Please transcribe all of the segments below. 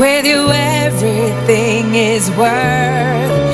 With you, everything is worth.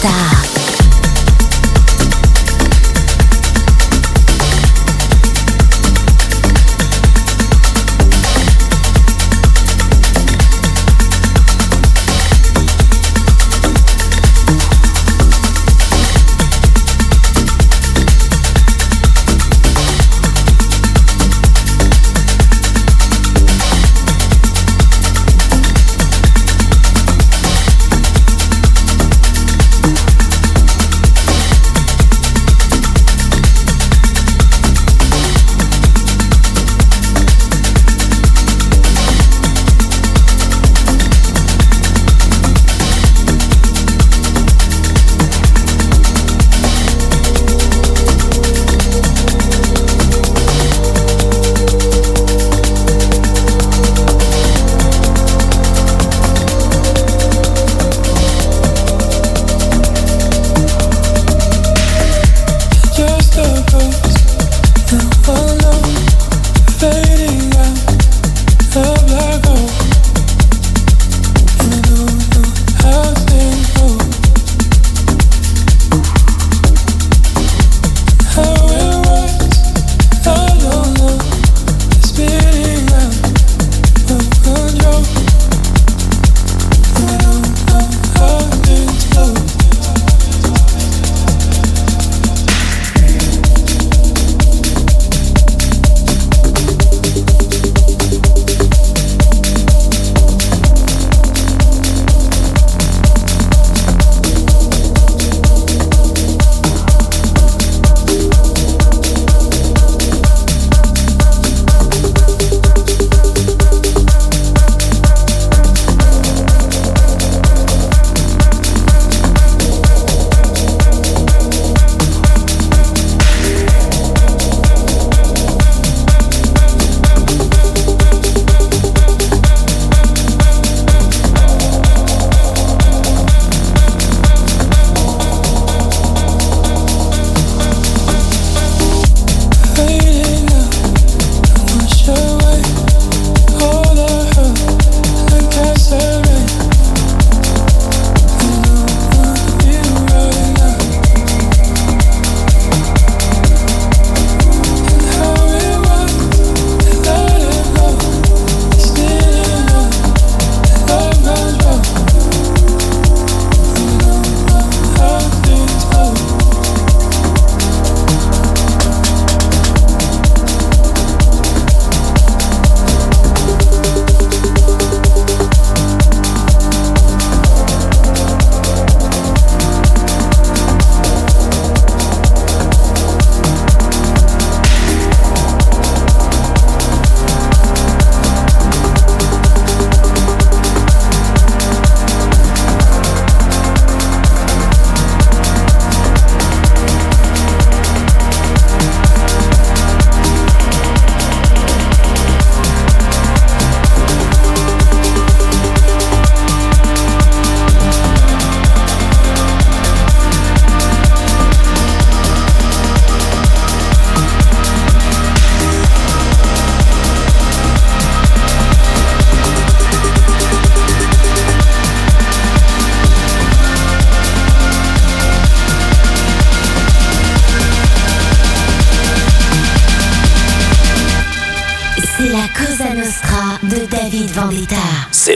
Vendetta. C'est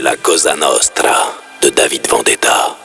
la Cosa Nostra de David Vendetta.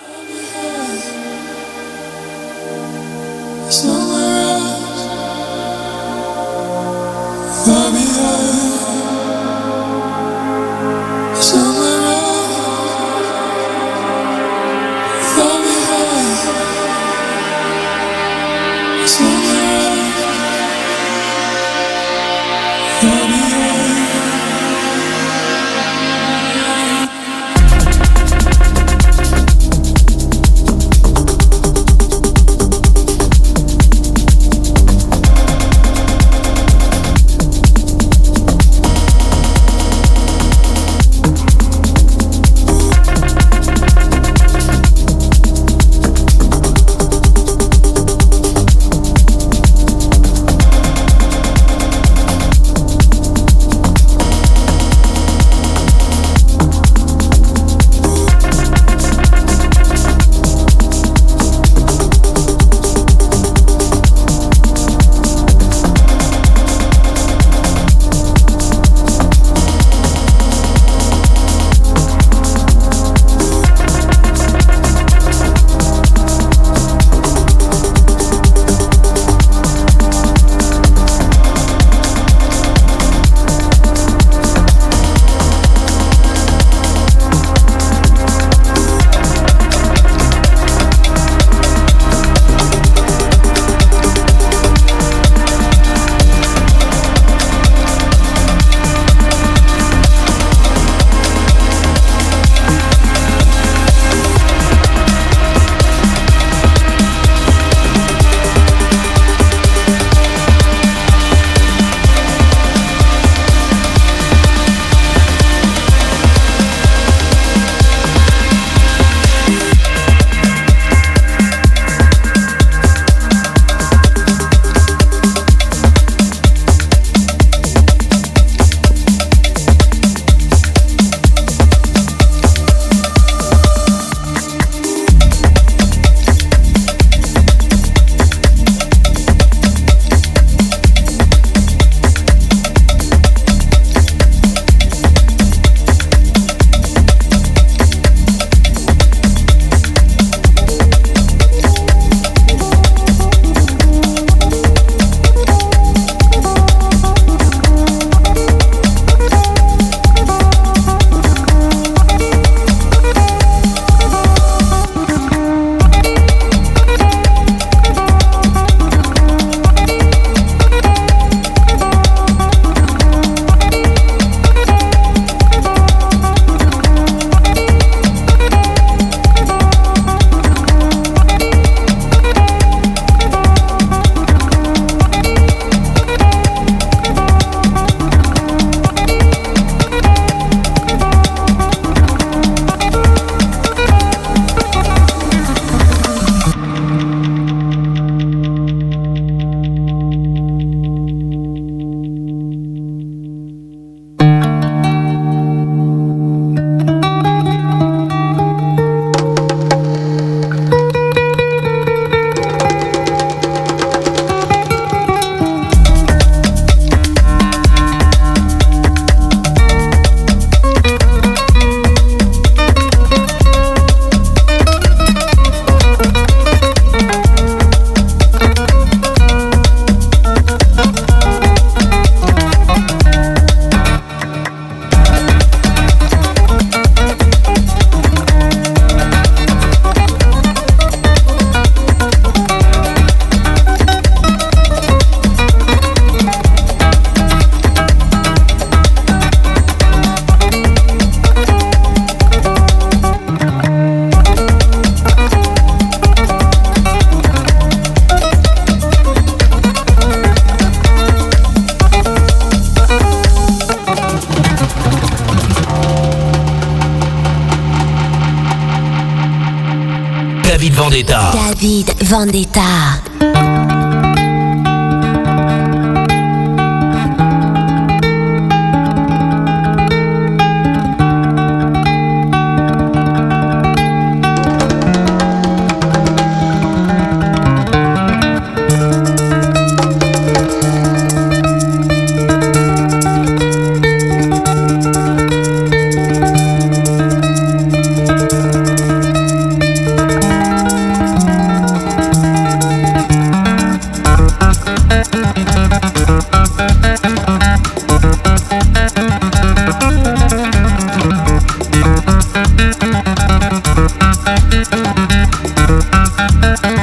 David Thank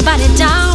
somebody down,